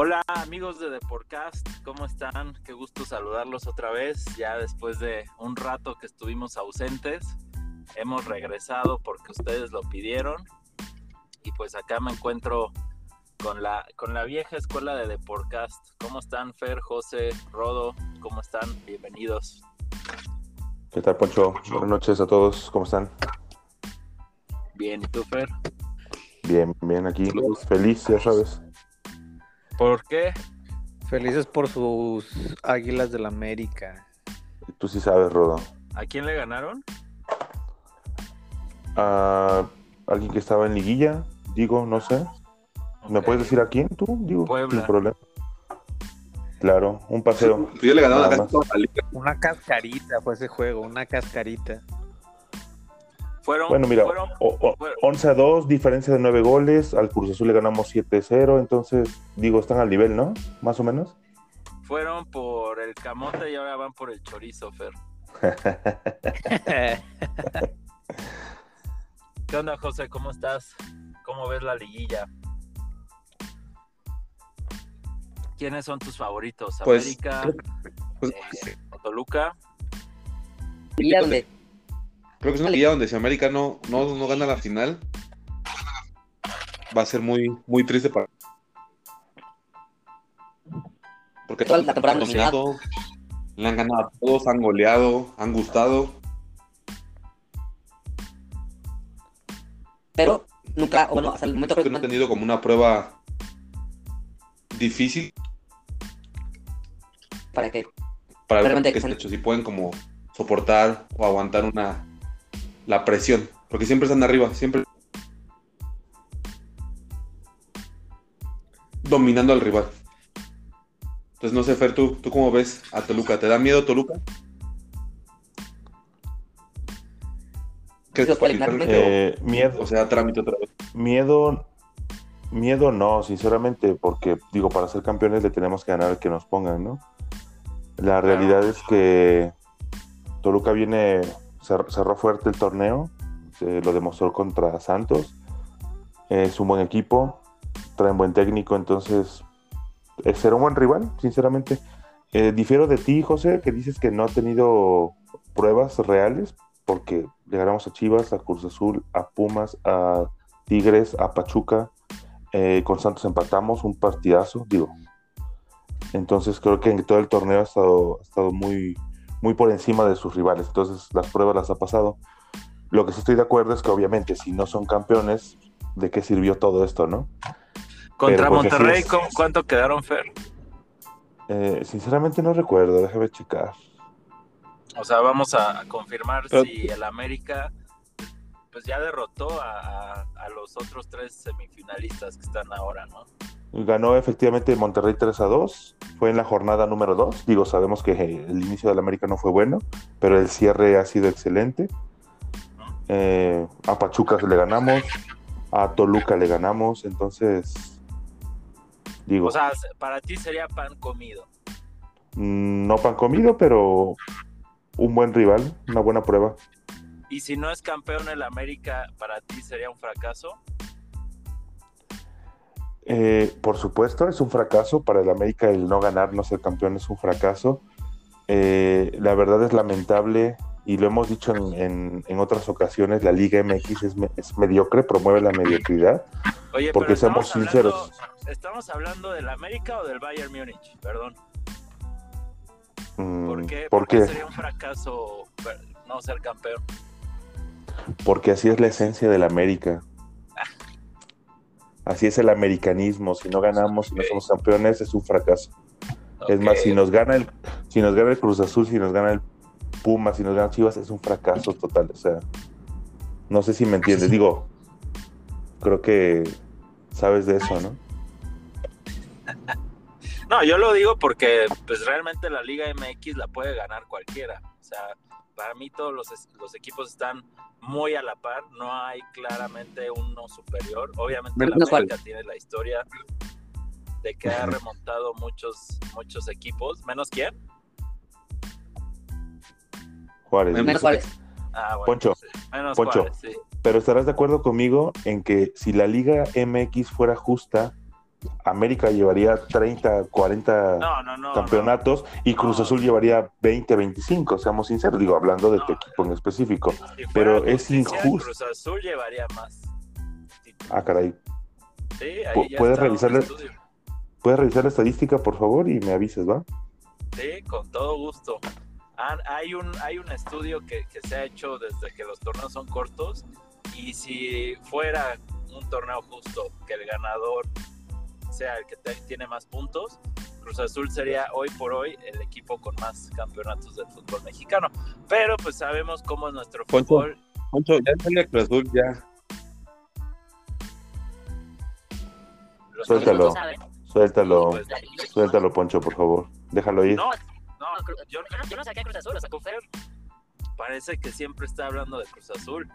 Hola amigos de Deporcast, ¿cómo están? Qué gusto saludarlos otra vez, ya después de un rato que estuvimos ausentes. Hemos regresado porque ustedes lo pidieron y pues acá me encuentro con la, con la vieja escuela de Deporcast. ¿Cómo están Fer, José, Rodo? ¿Cómo están? Bienvenidos. ¿Qué tal, Poncho? Buenas noches a todos, ¿cómo están? Bien, ¿y tú, Fer? Bien, bien aquí. Feliz, ya sabes. ¿Por qué? Felices por sus Águilas del América. Tú sí sabes, Rodo. ¿A quién le ganaron? A alguien que estaba en liguilla, digo, no sé. ¿Me puedes decir a quién tú? Digo, Puebla. sin problema. Claro, un paseo. Pues yo le ganaba. Una cascarita fue ese juego, una cascarita. Fueron, Bueno, mira, fueron, o- o- fueron- 11 a 2, diferencia de 9 goles. Al Cruz Azul le ganamos 7-0. Entonces, digo, están al nivel, ¿no? Más o menos. fueron por el camote y ahora van por el chorizo, Fer. ¿Qué onda, José? ¿Cómo estás? ¿Cómo ves la liguilla? ¿Quiénes son tus favoritos? Pues, ¿América? Pues, eh, ¿Toluca? Donde creo que es una liga donde si América no, no, no gana la final, va a ser muy, muy triste para. Porque Toda la temporada han dominado, le han ganado a todos, han goleado, han gustado. pero nunca, o bueno, hasta el momento Creo que no han tenido como una prueba difícil para que para ver qué están hechos, si pueden como soportar o aguantar una la presión, porque siempre están arriba, siempre dominando al rival. Entonces no sé, Fer, ¿tú, tú cómo ves a Toluca? ¿Te da miedo Toluca? ¿Crees que Eh, miedo, o, sea, trámite otra vez? Miedo, miedo no, sinceramente, porque digo, para ser campeones le tenemos que ganar al que nos pongan, ¿no? La realidad es que Toluca viene, cerró fuerte el torneo, se lo demostró contra Santos, es un buen equipo, traen buen técnico, entonces eh, será un buen rival, sinceramente. Eh, difiero de ti, José, que dices que no ha tenido pruebas reales, porque le ganamos a Chivas, a Cruz Azul, a Pumas, a Tigres, a Pachuca. eh, con Santos empatamos un partidazo, digo. Entonces creo que en todo el torneo ha estado, ha estado muy, muy por encima de sus rivales. Entonces las pruebas las ha pasado. Lo que sí estoy de acuerdo es que obviamente si no son campeones, ¿de qué sirvió todo esto, no? Contra porque sí Monterrey, es- ¿cómo- ¿cuánto quedaron, Fer? Eh, sinceramente no recuerdo, déjame checar. O sea, vamos a, a confirmar Pero- si el América pues ya derrotó a, a- a los otros tres semifinalistas que están ahora, ¿no? Ganó efectivamente Monterrey 3 a 2. Fue en la jornada número 2. Digo, sabemos que el inicio del América no fue bueno, pero el cierre ha sido excelente. Eh, a Pachuca le ganamos, a Toluca le ganamos, entonces digo, O sea, para ti sería pan comido. mm, no pan comido, pero un buen rival, una buena prueba. Y si no es campeón el América, para ti sería un fracaso. Eh, por supuesto, es un fracaso para el América el no ganar, no ser campeón es un fracaso. Eh, la verdad es lamentable y lo hemos dicho en, en- en otras ocasiones, la Liga MX es, me- es mediocre, promueve la mediocridad. Oye, Porque pero seamos sinceros. ¿Estamos hablando del América o del Bayern Múnich? Perdón. Mm, ¿Por qué? ¿por ¿Por qué sería un fracaso no ser campeón? Porque así es la esencia del América. Así es el americanismo. Si no ganamos, si no somos campeones, es un fracaso. Es más, si nos gana el, si nos gana el Cruz Azul, si nos gana el Puma, si nos gana Chivas, es un fracaso total. O sea, no sé si me entiendes. Digo, creo que sabes de eso, ¿no? No, yo lo digo porque pues realmente la Liga MX la puede ganar cualquiera. O sea, para mí todos los, equipos están muy a la par, no hay claramente uno superior. Obviamente la América tiene la historia de que ha remontado muchos muchos equipos, menos quién? Juárez. Menos Menos Juárez. Ah, bueno, Poncho, sí, menos Poncho. Juárez, sí. Pero estarás de acuerdo conmigo en que si la Liga MX fuera justa, América llevaría 30, 40 No, no, no. campeonatos y Cruz. Azul llevaría 20, 25, seamos sinceros, digo, hablando de tu No. equipo en específico. Si pero es injusto. Cruz Azul llevaría más. Ah, caray. Sí, ahí ya ¿puedes revisarle? estudio. ¿Puedes revisar la estadística, por favor, y me avisas, va? Sí, con todo gusto. Han- hay, un, hay un estudio que, que se ha hecho desde que los torneos son cortos y si fuera un torneo justo, que el ganador sea el que te- tiene más puntos, Cruz Azul sería hoy por hoy el equipo con más campeonatos del fútbol mexicano. Pero pues sabemos cómo es nuestro Poncho. fútbol. Poncho, ya sale Cruz Azul, ya. Los Suéltalo. Suéltalo, pues, suéltalo, Poncho, por favor. Déjalo ir. No, no, yo, yo no, yo no saqué a Cruz Azul, lo sacó Fer. Parece que siempre está hablando de Cruz Azul.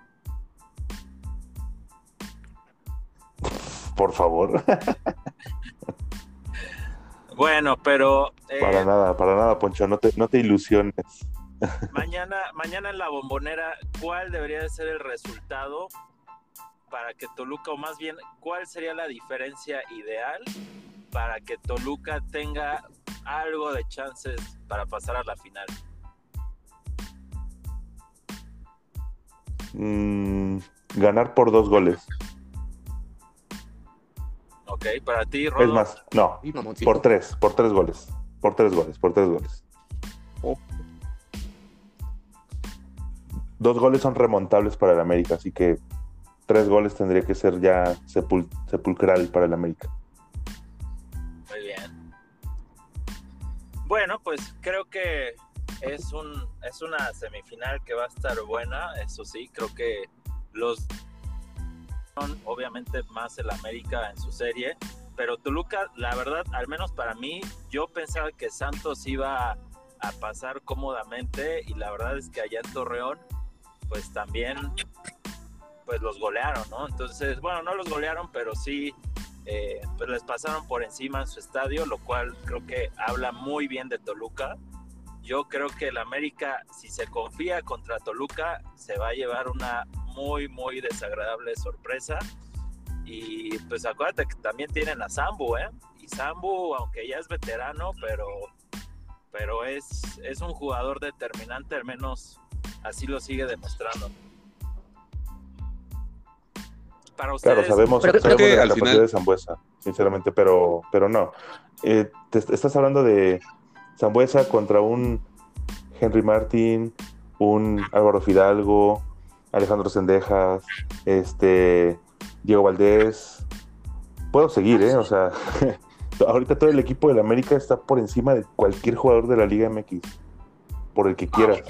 Por favor. Bueno, pero eh, para nada, para nada, Poncho, no te, no te ilusiones. mañana, mañana en la bombonera, ¿cuál debería de ser el resultado para que Toluca, o más bien, cuál sería la diferencia ideal para que Toluca tenga algo de chances para pasar a la final? Mm, ganar por dos goles. Ok, para ti, Rodo. Es más, no, por tres, por tres goles. Por tres goles, por tres goles. Oh. Dos goles son remontables para el América, así que tres goles tendría que ser ya sepul- sepulcral para el América. Muy bien. Bueno, pues creo que es un es una semifinal que va a estar buena, eso sí, creo que los obviamente más el América en su serie, pero Toluca, la verdad, al menos para mí, yo pensaba que Santos iba a pasar cómodamente y la verdad es que allá en Torreón, pues también pues los golearon, ¿no? Entonces, bueno, no los golearon, pero sí eh, pues les pasaron por encima en su estadio, lo cual creo que habla muy bien de Toluca. Yo creo que el América, si se confía contra Toluca, se va a llevar una muy, muy desagradable sorpresa. Y pues acuérdate que también tienen a Sambu, ¿eh? Y Sambu, aunque ya es veterano, pero, pero es, es un jugador determinante, al menos así lo sigue demostrando. Para ustedes, Claro, sabemos, Pero sabemos que de la al capacidad final- de Zambuesa, sinceramente, pero, pero no. Eh, te estás hablando de Zambuesa contra un Henry Martin, un Álvaro Fidalgo, Alejandro Sendejas, este Diego Valdés. Puedo seguir, ¿eh? O sea, ahorita todo el equipo del América está por encima de cualquier jugador de la Liga MX, por el que quieras.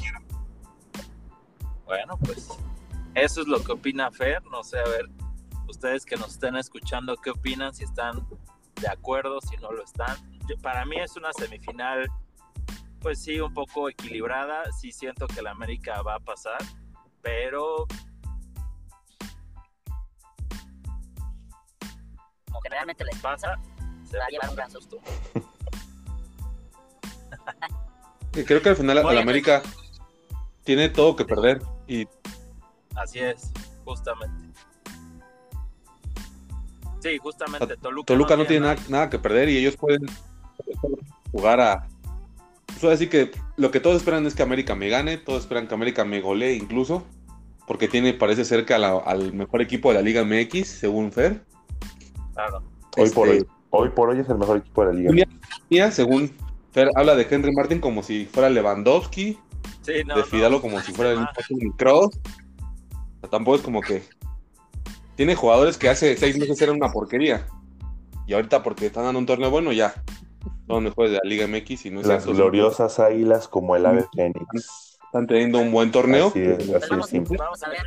Bueno, pues eso es lo que opina Fer. No sé, a ver, ustedes que nos estén escuchando, ¿qué opinan? Si están de acuerdo, si no lo están. Yo- para mí es una semifinal, pues sí, un poco equilibrada. Sí siento que la América va a pasar, pero... Como generalmente les pasa, se va a llevar un gran susto. Y creo que al final Oye, al América tiene todo que perder. Y Así es, justamente. Sí, justamente. Toluca, Toluca no tiene nada que perder y ellos pueden jugar a. Que lo que todos esperan es que América me gane, todos esperan que América me golee incluso, porque tiene, parece cerca al mejor equipo de la Liga MX, según Fer. Claro. Hoy por Este, hoy. Hoy por hoy es el mejor equipo de la Liga. Mía, según Fer, habla de Henry Martin como si fuera Lewandowski, Sí, no, de no, Fidalgo como si fuera el Ah, Cross. Tampoco es como que. Tiene jugadores que hace seis meses eran una porquería. Y ahorita, porque están dando un torneo bueno, ya. Son mejores de la Liga MX y no es Las eso. gloriosas águilas como el ave fénix. Están teniendo un buen torneo. Así es, así vamos, es simple. vamos a ver.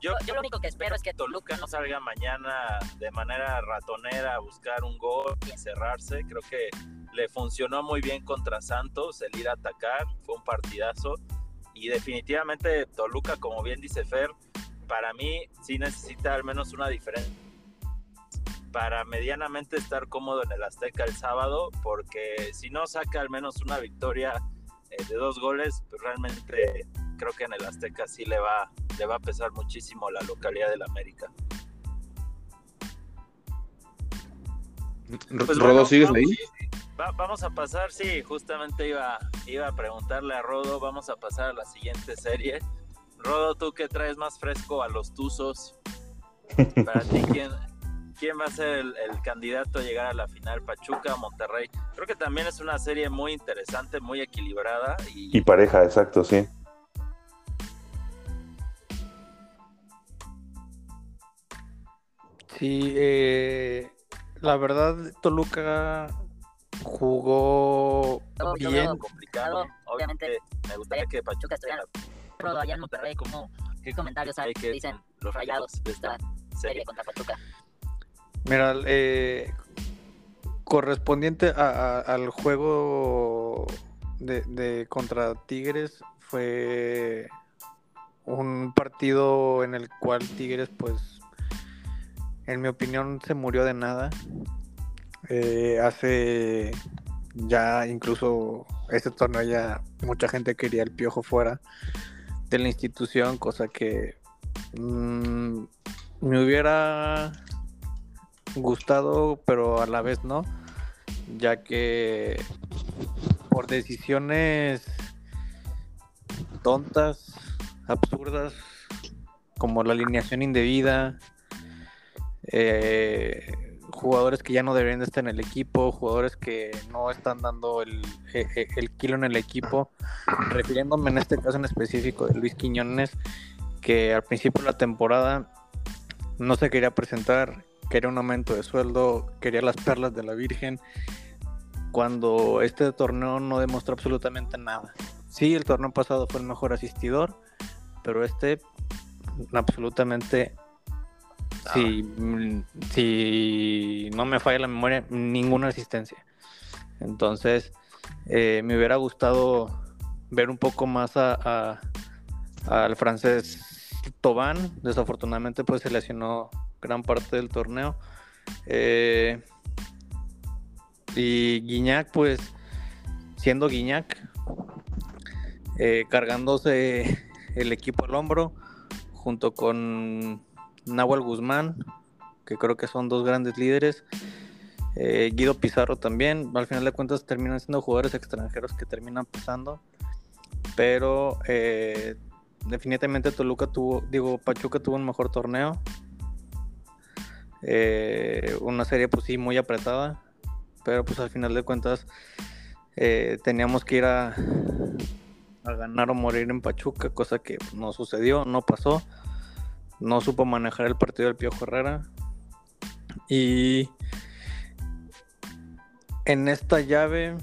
Yo, yo lo único que espero es que Toluca no salga mañana de manera ratonera a buscar un gol y cerrarse. Creo que le funcionó muy bien contra Santos el ir a atacar. Fue un partidazo. Y definitivamente Toluca, como bien dice Fer, para mí sí necesita al menos una diferencia para medianamente estar cómodo en el Azteca el sábado, porque si no saca al menos una victoria eh, de dos goles, pues realmente creo que en el Azteca sí le va, le va a pesar muchísimo la localidad del América. Pues Rodo, bueno, ¿sigues vamos- ahí? Va- vamos a pasar, sí, justamente iba, iba a preguntarle a Rodo, vamos a pasar a la siguiente serie. Rodo, tú que traes más fresco a los Tuzos, para ti, ¿quién, quién va a ser el, el candidato a llegar a la final? Pachuca o Monterrey. Creo que también es una serie muy interesante, muy equilibrada y, Y pareja, exacto, sí. Sí, eh, la verdad, Toluca jugó bien. veo complicado. Obviamente, me gustaría que Pachuca estuviera Rodo allá en Monterrey, como qué comentarios hay que dicen los rayados de esta serie. contra Pachuca. Mira, eh, correspondiente al juego de, de contra Tigres fue un partido en el cual Tigres, pues, en mi opinión, se murió de nada. Eh, hace ya incluso este torneo ya mucha gente quería el piojo fuera de la institución, cosa que mm, me hubiera gustado, pero a la vez no, ya que por decisiones tontas, absurdas, como la alineación indebida, eh, jugadores que ya no deberían de estar en el equipo, jugadores que no están dando el, eh, eh, el kilo en el equipo, refiriéndome en este caso en específico de Luis Quiñones, que al principio de la temporada no se quería presentar, quería un aumento de sueldo, quería las perlas de la Virgen, cuando este torneo no demostró absolutamente nada. Sí, el torneo pasado fue el mejor asistidor, pero este absolutamente, si, mm, si no me falla la memoria, ninguna asistencia. Entonces, eh, me hubiera gustado ver un poco más a, a- al francés Tobán. Desafortunadamente, pues se lesionó gran parte del torneo. Eh, y Guiñac, pues, siendo Guiñac, eh, cargándose el equipo al hombro, junto con Nahuel Guzmán, que creo que son dos grandes líderes. eh, Guido Pizarro también, al final de cuentas terminan siendo jugadores extranjeros que terminan pesando, pero definitivamente Toluca tuvo, digo, Pachuca tuvo un mejor torneo, eh, una serie pues sí muy apretada, pero pues al final de cuentas eh, teníamos que ir a, a ganar o morir en Pachuca, cosa que no sucedió, no pasó, no supo manejar el partido del Piojo Herrera. Y en esta llave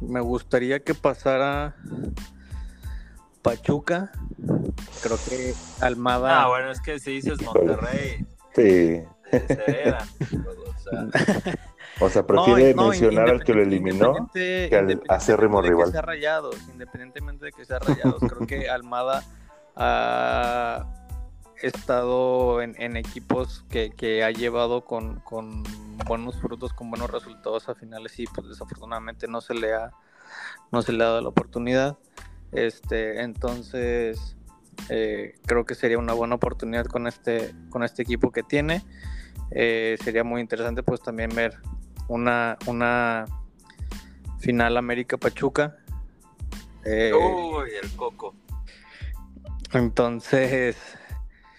me gustaría que pasara Pachuca. Creo que Almada. Ah, bueno, es que si dices Monterrey, Sí. O sea, O sea, No, prefiere no, mencionar al que lo eliminó. que al independientemente acérrimo de que rival. sea rayados, independientemente de que sea rayados, creo que Almada ha estado en, en equipos que, que ha llevado con, con buenos frutos, con buenos resultados a finales y pues desafortunadamente no se le ha no se le ha dado la oportunidad. Este, entonces eh, creo que sería una buena oportunidad con este con este equipo que tiene. Eh, sería muy interesante pues también ver una, una final América Pachuca. Eh, uy, el coco. entonces,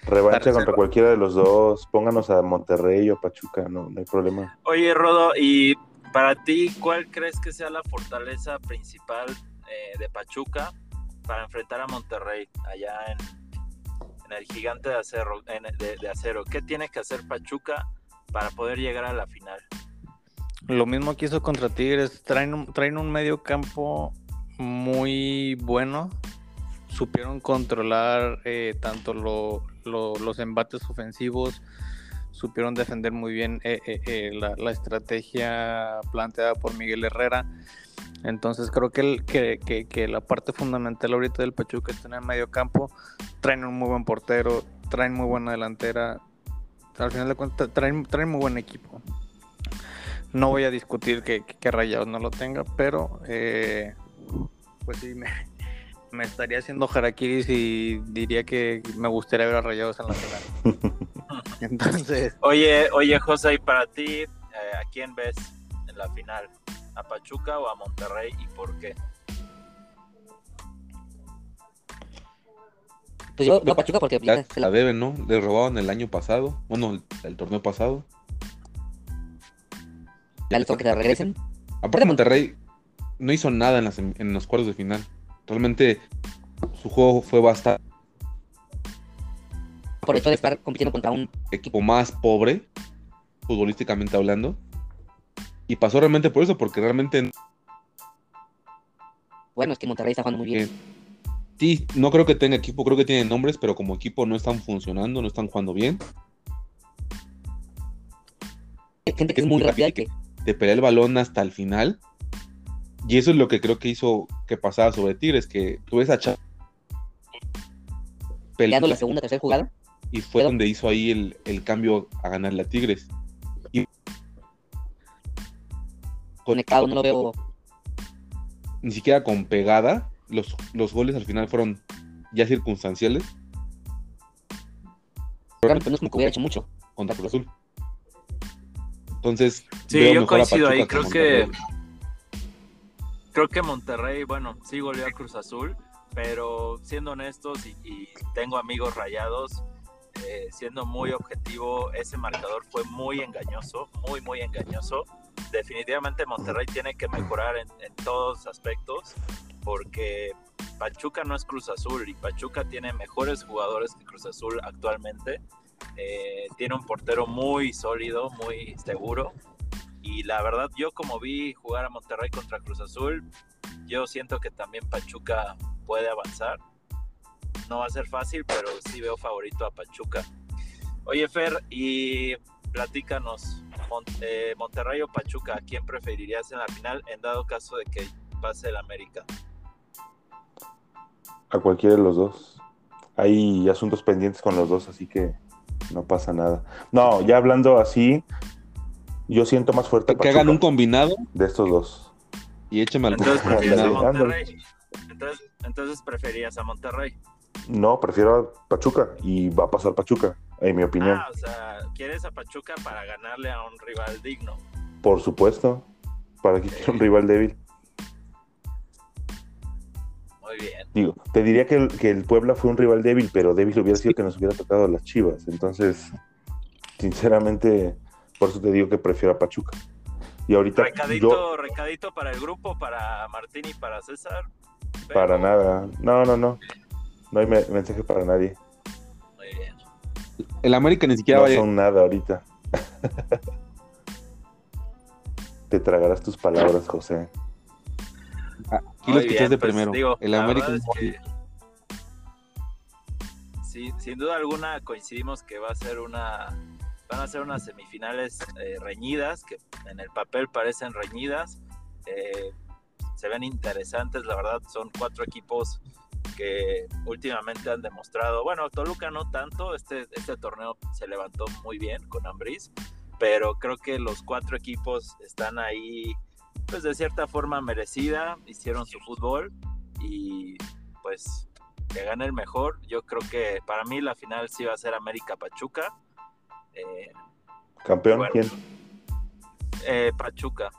Revancha contra cualquiera de los dos. Pónganos a Monterrey o Pachuca, no, no hay problema. Oye, Rodo, y para ti, ¿cuál crees que sea la fortaleza principal eh, de Pachuca para enfrentar a Monterrey allá en, el gigante de acero, en- de, acero? ¿Qué tiene que hacer Pachuca para poder llegar a la final? lo mismo que hizo contra Tigres, traen traen un medio campo muy bueno. Supieron controlar eh, tanto lo- lo- los embates ofensivos, supieron defender muy bien eh, eh, eh, la, la estrategia planteada por Miguel Herrera. Entonces creo que, el- que, que- que la parte fundamental ahorita del Pachuca está en el medio campo. Traen un muy buen portero, traen muy buena delantera. Al final de cuentas traen, traen muy buen equipo. No voy a discutir que, que, que Rayados no lo tenga, pero eh, pues sí, me, me estaría haciendo harakiri y diría que me gustaría ver a Rayados en la final. Entonces, Oye, oye, José, y para ti, eh, ¿a quién ves en la final? ¿A Pachuca o a Monterrey y por qué? Pues yo, yo a Pachuca porque la la- deben, ¿no? Le robaron el año pasado. Bueno, el, el torneo pasado. ya les toca que la regresen. Aparte, Monterrey no hizo nada en, las en los cuartos de final. Realmente su juego fue bastante Por eso de estar compitiendo contra un equipo más pobre, futbolísticamente hablando. Y pasó realmente por eso, porque realmente bueno, es que Monterrey está jugando muy bien. Sí, no creo que tenga equipo, creo que tiene nombres, pero como equipo no están funcionando, no están jugando bien. Hay gente que es muy rápida y que De pelear el balón hasta el final. Y eso es lo que creo que hizo que pasara sobre Tigres, que tú ves a Chava peleando la segunda, tercera jugada. y fue donde hizo ahí el, el cambio a ganarle a Tigres. Conectado, no lo veo. Ni siquiera con pegada, los, los goles al final fueron ya circunstanciales Realmente no es como que hubiera hecho mucho. contra Cruz Azul. Entonces, Sí, veo yo mejor a coincido ahí. Creo que, Monterrey. creo que Monterrey, bueno, sí volvió a Cruz Azul, pero siendo honestos y, y tengo amigos rayados, eh, siendo muy objetivo, ese marcador fue muy engañoso, muy, muy engañoso. Definitivamente Monterrey tiene que mejorar en, en todos aspectos porque Pachuca no es Cruz Azul y Pachuca tiene mejores jugadores que Cruz Azul actualmente. Eh, tiene un portero muy sólido, muy seguro. Y la verdad, yo como vi jugar a Monterrey contra Cruz Azul, yo siento que también Pachuca puede avanzar. No va a ser fácil, pero sí veo favorito a Pachuca. Oye, Fer, y platícanos, Mon- eh, Monterrey o Pachuca, ¿a quién preferirías en la final en dado caso de que pase el América? A cualquiera de los dos. Hay asuntos pendientes con los dos, así que no pasa nada. No, ya hablando así, yo siento más fuerte que hagan un combinado de estos dos. y écheme al Entonces prefieres a Monterrey. Entonces, entonces preferías a Monterrey. No, prefiero a Pachuca y va a pasar Pachuca, en mi opinión. Ah, o sea, quieres a Pachuca para ganarle a un rival digno. Por supuesto. ¿Para que quiera un rival débil? Muy bien. Digo, te diría que el, que el Puebla fue un rival débil, pero débil hubiera sido que nos hubiera tocado las Chivas. Entonces, sinceramente, por eso te digo que prefiero a Pachuca. Y ahorita Recadito, yo, recadito para el grupo, para Martín y para César. Pero- para nada. No, no, no. No hay me- mensaje para nadie. El América ni siquiera No va a son nada ahorita. Te tragarás tus palabras, José. Aquí lo escuchaste pues, primero. digo, el América verdad es que- Sí, sin duda alguna coincidimos que va a ser una van a ser unas semifinales eh, reñidas que en el papel parecen reñidas eh, se ven interesantes la verdad son cuatro equipos que últimamente han demostrado bueno Toluca no tanto este este torneo se levantó muy bien con Ambriz pero creo que los cuatro equipos están ahí pues de cierta forma merecida, hicieron su fútbol y pues que gane el mejor. Yo creo que para mí la final sí va a ser América Pachuca. Eh, ¿Campeón? Bueno. ¿Quién? eh, Pachuca.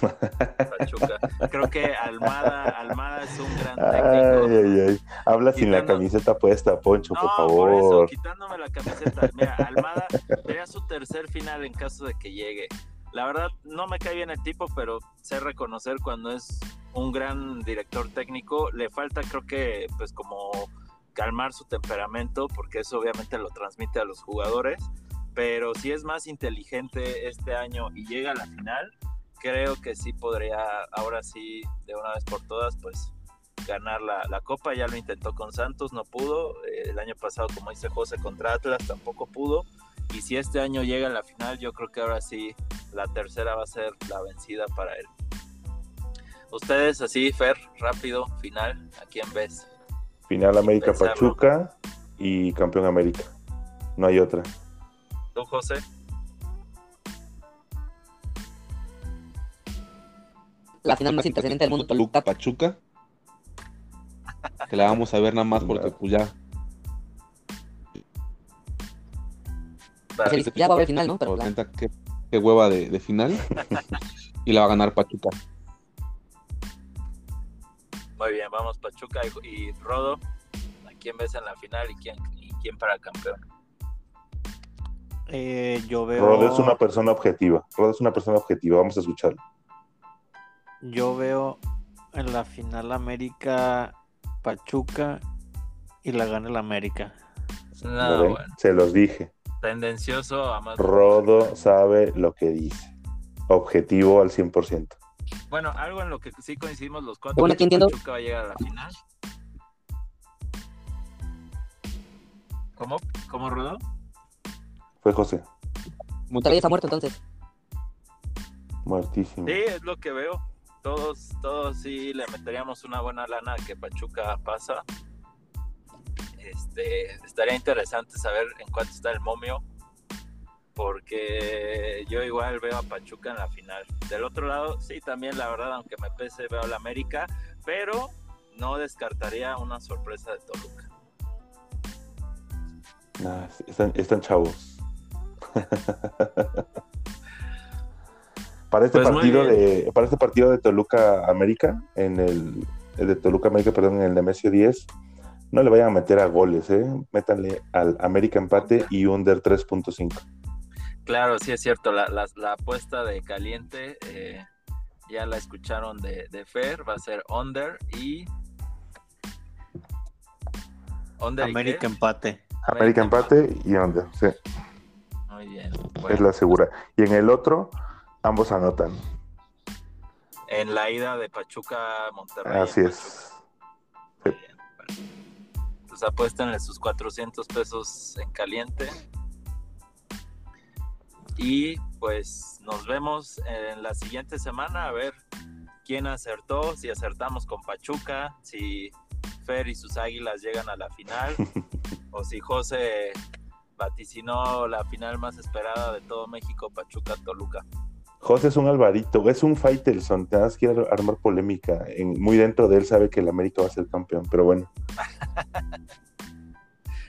Pachuca. Creo que Almada, Almada es un gran técnico. Ay, ay, ay. Habla sin la Quitando- camiseta puesta, Poncho, No, por por eso, favor. quitándome la camiseta. Mira, Almada sería su tercer final en caso de que llegue. La verdad, no me cae bien el tipo, pero sé reconocer cuando es un gran director técnico. Le falta, creo que, pues como calmar su temperamento, porque eso obviamente lo transmite a los jugadores. Pero si es más inteligente este año y llega a la final, creo que sí podría, ahora sí, de una vez por todas, pues ganar la, la copa. Ya lo intentó con Santos, no pudo. Eh, el año pasado, como dice José, contra Atlas tampoco pudo. Y si este año llega a la final, yo creo que ahora sí la tercera va a ser la vencida para él. Ustedes así, Fer, rápido, final, ¿a quién ves? Final América. Pachuca y campeón América. No hay otra. ¿Tú, José? La final más interesante del mundo, Toluca. Pachuca. Que la vamos a ver nada más porque pues ya. Ya va a haber final, ¿no? Pero qué, qué hueva de, de final. y la va a ganar Pachuca. Muy bien, vamos Pachuca y, y Rodo. ¿A quién ves en la final y quién, y quién para campeón? Eh, yo veo. Rod es una persona objetiva. Rod es una persona objetiva. Vamos a escucharlo. Yo veo en la final América Pachuca y la gana el América. No, bueno. Se los dije. Tendencioso a más. Rodo sabe lo que dice. Objetivo al 100%. Bueno, algo en lo que sí coincidimos los cuatro. Bueno, entiendo. Pachuca va a llegar a la final. ¿Cómo? ¿Cómo, Rodo? Fue José. Todavía está muerto entonces. Muertísimo. Sí, es lo que veo. Todos, todos sí le meteríamos una buena lana que Pachuca pasa. Este, estaría interesante saber en cuánto está el momio. Porque yo igual veo a Pachuca en la final. Del otro lado, sí, también la verdad, aunque me pese, veo a la América. Pero no descartaría una sorpresa de Toluca. Nah, están, están chavos. para este Pues partido de para este partido de Toluca América en el, el de Toluca América perdón en el Nemesio 10 no le vayan a meter a goles eh métanle al América empate y under 3.5 Claro, sí es cierto. La, la- la apuesta de caliente eh, ya la escucharon de, de Fer. Va a ser under y. Under América empate. América empate y under sí Muy bien. es la segura y en el otro ambos anotan En la ida de Pachuca a Monterrey. así es bien, bueno. Pues apuéstenle sus 400 pesos en caliente. Y pues nos vemos en la siguiente semana a ver quién acertó, si acertamos con Pachuca, si Fer y sus águilas llegan a la final, o si José vaticinó la final más esperada de todo México, Pachuca-Toluca. José es un Alvarito, es un Faitelson, te das que ar- armar polémica. En- muy dentro de él sabe que el América va a ser campeón, pero bueno.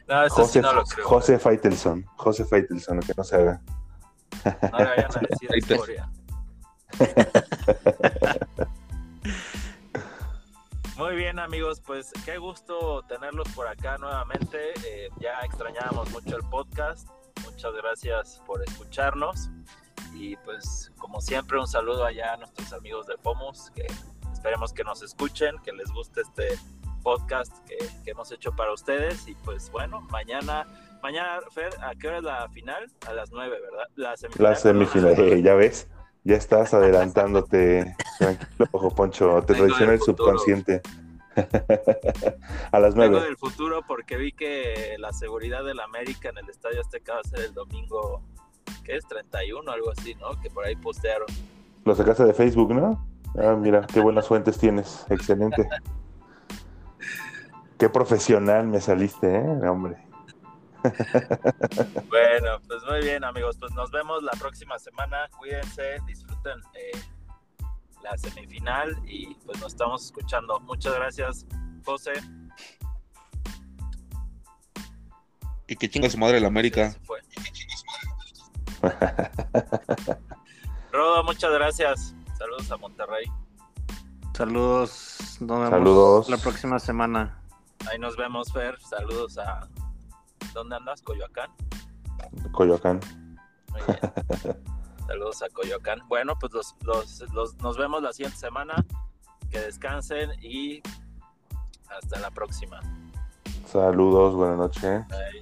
No, eso José, sí no lo creo. José Faitelson, José Faitelson, que no se haga. No le vayan a decir historia. Muy bien amigos, pues qué gusto tenerlos por acá nuevamente. Eh, ya extrañábamos mucho el podcast. Muchas gracias por escucharnos. Y pues como siempre un saludo allá a nuestros amigos de FOMUS, que esperemos que nos escuchen, que les guste este podcast que, que hemos hecho para ustedes. Y pues bueno, mañana, mañana, Fer, ¿a qué hora es la final? A las 9, ¿verdad? La semifinal. La semifinal, eh, ya ves, ya estás adelantándote. Tranquilo, ojo Poncho, te Vengo traiciona el subconsciente. a las Vengo nueve. del futuro porque vi que la seguridad del América en el Estadio Azteca va a ser el domingo, ¿qué es? 31 algo así, ¿no? Que por ahí postearon. Lo sacaste de Facebook, ¿no? Ah, mira, qué buenas fuentes tienes. Excelente. Qué profesional me saliste, ¿eh? Hombre. Bueno, pues muy bien amigos, pues nos vemos la próxima semana. Cuídense, disfruten eh, la semifinal y pues nos estamos escuchando. Muchas gracias, José. Y que chinga su madre la América. Se fue. Rodo, muchas gracias. Saludos a Monterrey. Saludos. Nos vemos Saludos. la próxima semana. Ahí nos vemos, Fer. Saludos a. ¿Dónde andas? Coyoacán. Coyoacán. Muy bien. Saludos a Coyoacán. Bueno, pues los, los, los- nos vemos la siguiente semana. Que descansen y hasta la próxima. Saludos, buenas noches. Eh,